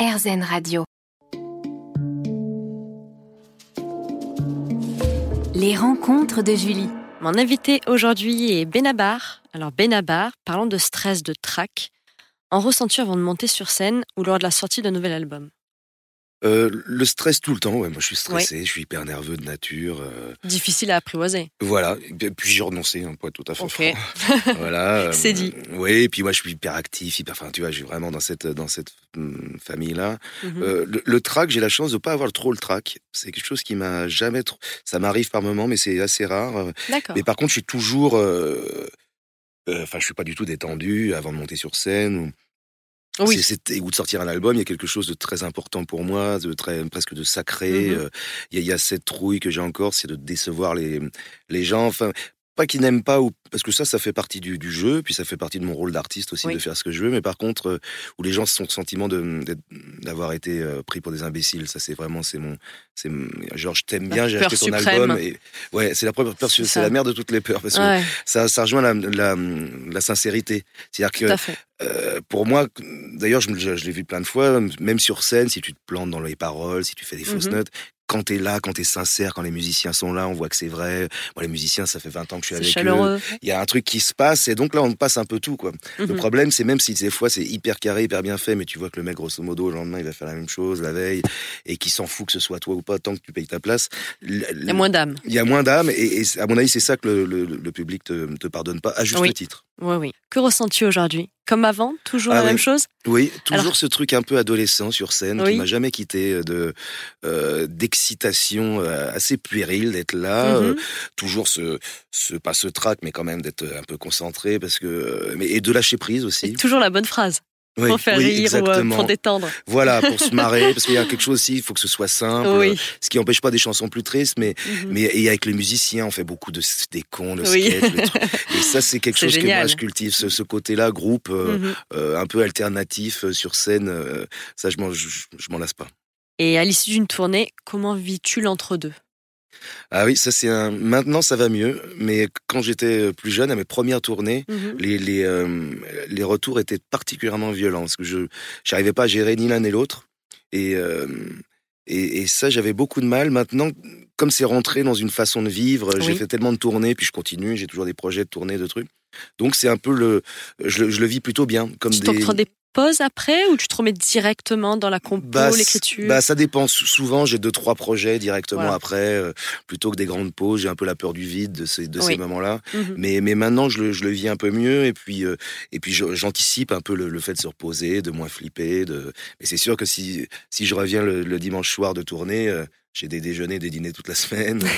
RZN Radio. Les rencontres de Julie. Mon invité aujourd'hui est Benabar. Alors Benabar, parlons de stress, de trac, en ressenti avant de monter sur scène ou lors de la sortie d'un nouvel album. Euh, le stress tout le temps, ouais, moi je suis stressé, je suis hyper nerveux de nature. euh, Difficile à apprivoiser. voilà, et puis j'ai renoncé, hein, pour être tout à fait Ok. franc. voilà. euh, C'est dit. Oui, et puis moi je suis hyper actif, hyper, enfin tu vois, je suis vraiment dans cette, dans cette hum, famille-là. Mhm. Euh, le, le trac, j'ai la chance de pas avoir trop le trac. C'est quelque chose qui m'a jamais trop. Ça m'arrive par moment, mais c'est assez rare. Euh, D'accord. Mais par contre, je suis toujours. euh, euh, Enfin, je suis pas du tout détendu avant de monter sur scène. Ou... Oui. C'est- c'est- ou de sortir un album, il y a quelque chose de très important pour moi, de très presque de sacré. Euh, Il y, a- il y a cette trouille que j'ai encore, c'est de décevoir les les gens. Enfin, pas qu'ils n'aiment pas ou parce que ça, ça fait partie du, du jeu, puis ça fait partie de mon rôle d'artiste aussi Oui. de faire ce que je veux. Mais par contre, euh, où les gens se sont le sentiment d'avoir été euh, pris pour des imbéciles, ça c'est vraiment c'est mon c'est genre je t'aime bien, j'ai acheté ton suprême. album et ouais, c'est la première peur, C'est la mère de toutes les peurs parce que ça, ça rejoint la, la, la sincérité. C'est-à-dire que euh, pour moi, d'ailleurs, je, me- je, je l'ai vu plein de fois, même sur scène, si tu te plantes dans les paroles, si tu fais des fausses Mhm. notes, quand t'es là, quand t'es sincère, quand les musiciens sont là, on voit que c'est vrai. Les musiciens, ça fait 20 ans que je suis avec eux. chaleureux. Il y a un truc qui se passe, et donc là, on passe un peu tout, quoi. Le Mhm. problème, c'est même si des fois c'est hyper carré, hyper bien fait, mais tu vois que le mec, grosso modo, le lendemain, il va faire la même chose la veille, et qui s'en fout que ce soit toi ou pas, tant que tu payes ta place. Il y a moins d'âme. Il y a moins d'âme, et, et à mon avis, c'est ça que le, le- le public te, te pardonne pas, à juste Oui. titre. Oui, oui. Que ressens-tu aujourd'hui? Comme avant Toujours Ah la oui. même chose? Oui, toujours Alors- ce truc un peu adolescent sur scène Oui. qui m'a jamais quitté euh, de euh, d'excitation euh, assez puérile d'être là, Mhm. euh, toujours ce, ce pas ce trac mais quand même d'être un peu concentré parce que mais et de lâcher prise aussi. Toujours la bonne phrase Oui, pour faire oui, rire ou euh, exactement. pour détendre. Voilà, pour se marrer parce qu'il y a quelque chose aussi, il faut que ce soit simple, Oui. ce qui empêche pas des chansons plus tristes mais Mhm. mais et avec les musiciens, on fait beaucoup de des cons, trucs. et ça c'est quelque chose que moi je cultive ce, ce côté-là groupe euh, Mhm. euh, un peu alternatif euh, sur scène, euh, ça je m'en je, je m'en lasse pas. Et à l'issue d'une tournée, comment vis-tu l'entre-deux? Ah oui, ça c'est un. Maintenant ça va mieux, mais quand j'étais plus jeune, à mes premières tournées, Mhm. les les euh, les retours étaient particulièrement violents parce que je j'arrivais pas à gérer ni l'un ni l'autre et euh, et, et ça j'avais beaucoup de mal. Maintenant, comme c'est rentré dans une façon de vivre, j'ai fait tellement de tournées, puis je continue, j'ai toujours des projets de tournées, de trucs. Donc c'est un peu le, je, le- je le vis plutôt bien, comme Tu des pauses après ou tu te remets directement dans la compo, Bah, l'écriture Bah, ça dépend. Sou- Souvent, j'ai deux, trois projets directement Voilà. après, euh, plutôt que des grandes pauses. J'ai un peu la peur du vide de ces, de Oui. ces moments-là. Mhm. Mais, mais maintenant, je le, je le vis un peu mieux. Et puis, euh, et puis j'anticipe un peu le, le fait de se reposer, de moins flipper. De... Mais c'est sûr que si, si je reviens le, le dimanche soir de tournée, euh, j'ai des déjeuners, des dîners toute la semaine.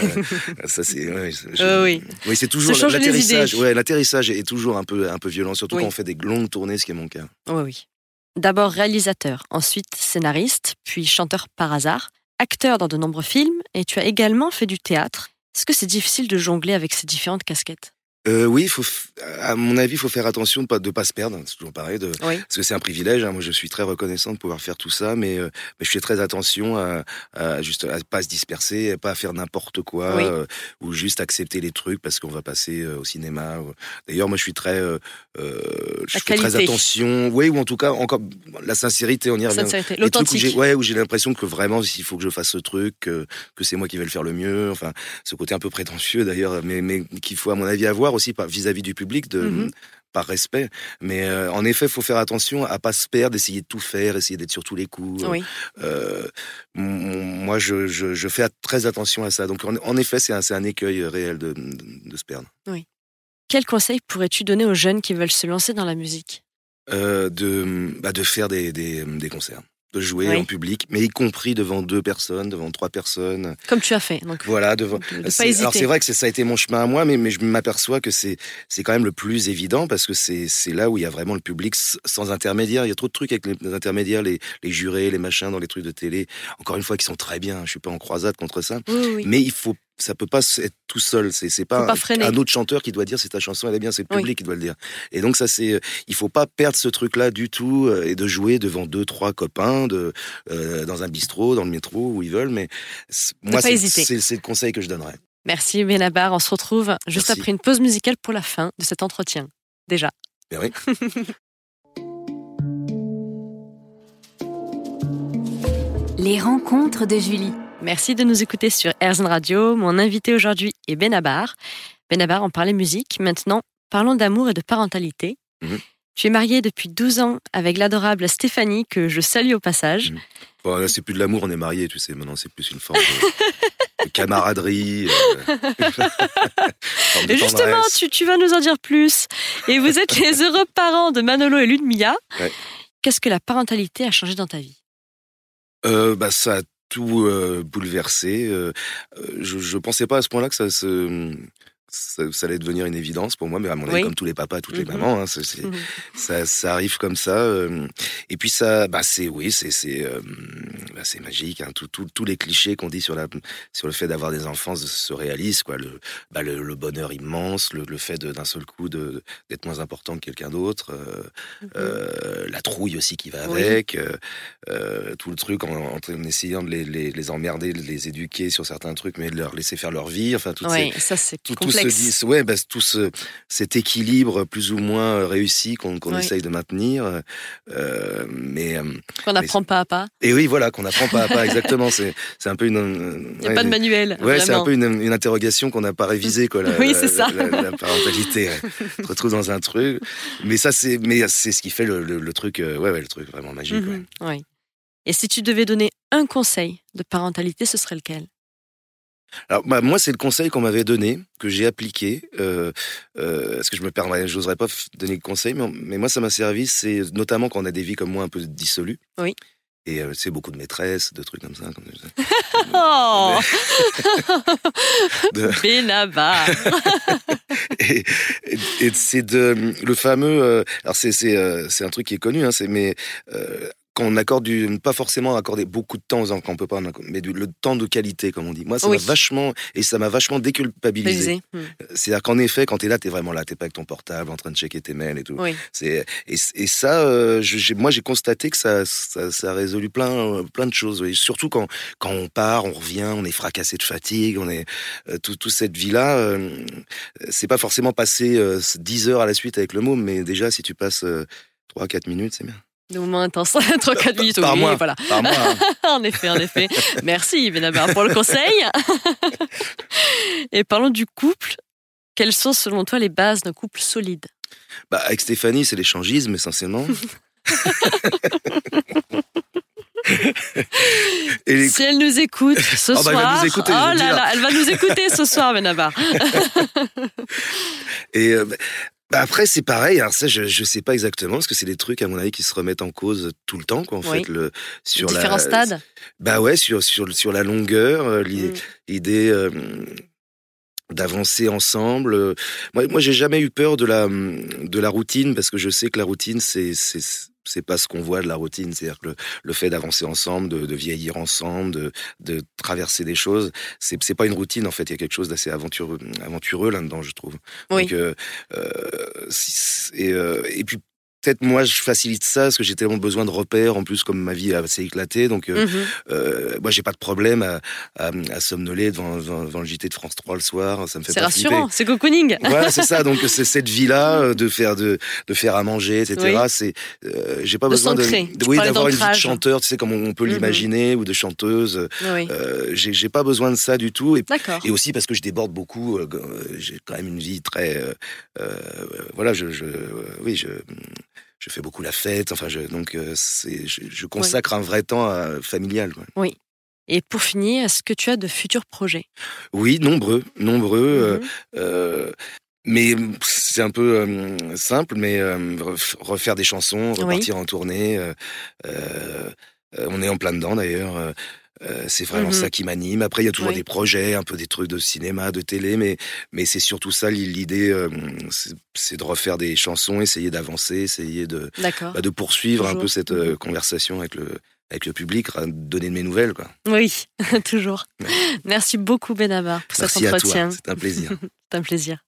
Euh, ça, c'est. ouais, Euh, oui. Oui, c'est toujours l'atterrissage. Ouais, l'atterrissage est toujours un peu, un peu violent, surtout Oui. quand on fait des longues tournées, ce qui est mon cas. Oui, oui. D'abord réalisateur, ensuite scénariste, puis chanteur par hasard, acteur dans de nombreux films, et tu as également fait du théâtre. Est-ce que c'est difficile de jongler avec ces différentes casquettes? Euh, oui, faut, à mon avis, il faut faire attention de pas, de pas se perdre. C'est toujours pareil. De, Oui. parce que c'est un privilège. hein. Moi, je suis très reconnaissant de pouvoir faire tout ça, mais, euh, mais je fais très attention à, à juste à pas se disperser, à pas faire n'importe quoi, Oui. euh, ou juste accepter les trucs parce qu'on va passer euh, au cinéma. ou- D'ailleurs, moi, je suis très, euh, je La fais très attention. Oui, ou en tout cas, encore la sincérité. On y revient. Sincérité, où j'ai, l'authentique. ouais, où j'ai l'impression que vraiment, il faut que je fasse ce truc, que, que c'est moi qui vais le faire le mieux. Enfin, ce côté un peu prétentieux d'ailleurs, mais, mais qu'il faut à mon avis avoir aussi vis-à-vis du public, de, Mhm. par respect. Mais euh, en effet, il faut faire attention à pas se perdre, essayer de tout faire, essayer d'être sur tous les coups. Oui. Euh, moi, je, je, je fais très attention à ça. Donc, en, en effet, c'est un, écueil réel de, de, de se perdre. Quel conseil pourrais-tu donner aux jeunes qui veulent se lancer dans la musique? Euh, de, bah, de faire des, des, des concerts, de jouer Oui. en public, mais y compris devant deux personnes, devant trois personnes. Comme tu as fait. Donc, Voilà, devant. de pas C'est- Alors c'est vrai que ça a été mon chemin à moi, mais, mais je m'aperçois que c'est c'est quand même le plus évident parce que c'est c'est là où il y a vraiment le public sans intermédiaire. Il y a trop de trucs avec les, les intermédiaires, les, les jurés, les machins dans les trucs de télé. Encore une fois, qui sont très bien. Je suis pas en croisade contre ça, Oui, oui. mais il faut ça peut pas être tout seul. C'est c'est pas, un autre chanteur qui doit dire c'est ta chanson elle est bien, c'est le Oui. public qui doit le dire. Et donc ça c'est il faut pas perdre ce truc là du tout euh, et de jouer devant deux trois copains de euh, dans un bistrot, dans le métro où ils veulent. Mais c'est- moi pas c'est hésiter. c'est c'est le conseil que je donnerais. Merci Benabar. On se retrouve juste Merci. après une pause musicale pour la fin de cet entretien. Déjà. Ben oui. Les rencontres de Julie. Merci de nous écouter sur Airzone Radio. Mon invité aujourd'hui est Benabar. Benabar, on parlait musique. Maintenant, parlons d'amour et de parentalité. Mhm. Tu es marié depuis 12 ans avec l'adorable Stéphanie, que je salue au passage. Mhm. Bon, là, c'est plus de l'amour, on est mariés, tu sais. Maintenant, c'est plus une forme de, de camaraderie. euh, de justement, tu, tu vas nous en dire plus. Et vous êtes les heureux parents de Manolo et Ludmilla. Ouais. Qu'est-ce que la parentalité a changé dans ta vie? Euh, bah, ça a tout euh, bouleversé. Euh, euh, je, je pensais pas à ce point-là que ça se. Ça, ça allait devenir une évidence pour moi, mais à mon avis, Oui. comme tous les papas, toutes les Mhm. mamans, hein, c'est- ça, ça arrive comme ça. euh, et puis ça, bah c'est oui, c'est c'est euh, bah, c'est magique. Hein, tout- tout- tous les clichés qu'on dit sur la sur le fait d'avoir des enfants se, se réalisent quoi. Le, bah, le, le bonheur immense, le, le fait d'un seul coup d'être moins important que quelqu'un d'autre, euh, euh, la trouille aussi qui va avec, euh, euh, tout le truc en, essayant de les, les, les emmerder, de les éduquer sur certains trucs, mais de leur laisser faire leur vie. Enfin, toutes ces, Oui, ça c'est tout, tout ce, ouais, bah, tout ce, cet équilibre plus ou moins réussi qu'on Oui. essaye de maintenir. mais Qu'on n'apprend pas à pas. et oui, voilà, qu'on apprend pas à pas exactement. C'est c'est un peu une. Il n'y a ouais, pas de manuel. Ouais, c'est un peu une, une interrogation qu'on n'a pas révisée, quoi. La, Oui, c'est ça. La, la- la parentalité, ouais. Tu te retrouves dans un truc, mais ça, c'est, mais c'est ce qui fait le, le- le truc, euh, ouais, ouais, le truc vraiment magique. ouais. Mhm, oui. Et si tu devais donner un conseil de parentalité, ce serait lequel? Alors, bah, moi, c'est le conseil qu'on m'avait donné, que j'ai appliqué. Euh, euh, parce que je me permets, j'oserais pas donner le conseil, mais, mais moi, ça m'a servi. C'est notamment quand on a des vies comme moi un peu dissolues. Oui. Et euh, c'est beaucoup de maîtresses, de trucs comme ça. comme- Oh de- Benabar et, et- et c'est de le fameux. euh, alors c'est c'est euh, c'est un truc qui est connu, hein, c'est mais euh, on accorde du, pas forcément accorder beaucoup de temps aux enfants, on peut pas, mais du, le temps de qualité, comme on dit. Moi, ça Oui. m'a vachement et ça m'a vachement déculpabilisé. Balisé. Hmm. C'est-à-dire qu'en effet, quand t'es là, t'es vraiment là, t'es pas avec ton portable, en train de checker tes mails et tout. Oui. C'est et, et ça, euh, je- moi, j'ai constaté que ça, ça, ça a résolu plein, euh, plein de choses. oui. Surtout quand, quand on part, on revient, on est fracassé de fatigue, on est euh, tout, toute cette vie-là. euh, c'est pas forcément passer euh, 10 heures à la suite avec le môme, mais déjà, si tu passes euh, 3-4 minutes, c'est bien. Des moments intenses. 3-4 minutes. Par oui, mois. voilà. Par mois. hein. en effet, en effet. Merci Benabar pour le conseil. Et parlons du couple. Quelles sont selon toi les bases d'un couple solide? Bah, avec Stéphanie, c'est l'échangisme essentiellement. Et les- Si elle nous écoute ce Oh, bah, elle soir, va nous écouter, oh là. là, elle va nous écouter ce soir, Benabar. Et euh, bah, après, c'est pareil. Alors ça, je je sais pas exactement parce que c'est des trucs à mon avis qui se remettent en cause tout le temps, quoi. En Oui. fait, le sur Différents la, stades. Bah ouais, sur sur sur la longueur, euh, l'i- Mm. l'idée euh, d'avancer ensemble. Moi, moi, j'ai jamais eu peur de la de la routine parce que je sais que la routine, c'est c'est c'est pas ce qu'on voit de la routine, c'est-à-dire que le, le fait d'avancer ensemble, de, de vieillir ensemble, de, de traverser des choses, c'est c'est pas une routine en fait. Il y a quelque chose d'assez aventureux, aventureux là-dedans, je trouve. Oui. Donc, euh, euh, et, euh, et puis peut-être moi je facilite ça parce que j'ai tellement besoin de repères en plus comme ma vie est assez éclatée donc euh, Mhm. euh, moi j'ai pas de problème à, à, à somnoler devant, devant, devant le JT de France 3 le soir ça me fait C'est pas rassurant, c'est cocooning. voilà c'est ça donc c'est cette vie là de faire de, de faire à manger etc Oui. c'est euh, j'ai pas De besoin de, de- oui d'avoir une vie de chanteur tu sais comme on peut Mhm. l'imaginer ou de chanteuse Oui. euh, j'ai j'ai pas besoin de ça du tout et D'accord. et aussi parce que je déborde beaucoup. euh, euh, J'ai quand même une vie très, euh, euh, voilà, je, je euh, oui, je, je fais beaucoup la fête. Enfin, je, donc euh, je, je consacre un vrai temps à- familial. quoi. Et pour finir, est-ce que tu as de futurs projets? Oui, nombreux, nombreux. euh, Mhm. euh, mais c'est un peu euh, simple, mais euh, ref- refaire des chansons, Oui. repartir en tournée. euh, euh, euh, on est en plein dedans d'ailleurs. Euh, c'est vraiment Mhm. ça qui m'anime. Après, il y a toujours Oui. des projets, un peu des trucs de cinéma, de télé, mais mais c'est surtout ça l'idée, euh, c'est- de refaire des chansons, essayer d'avancer, essayer de bah, de poursuivre un peu cette euh, conversation avec le avec le public, donner de mes nouvelles. Quoi. Oui, toujours. Ouais. Merci beaucoup Benabar pour cet Merci entretien. c'est un plaisir. C'est un plaisir.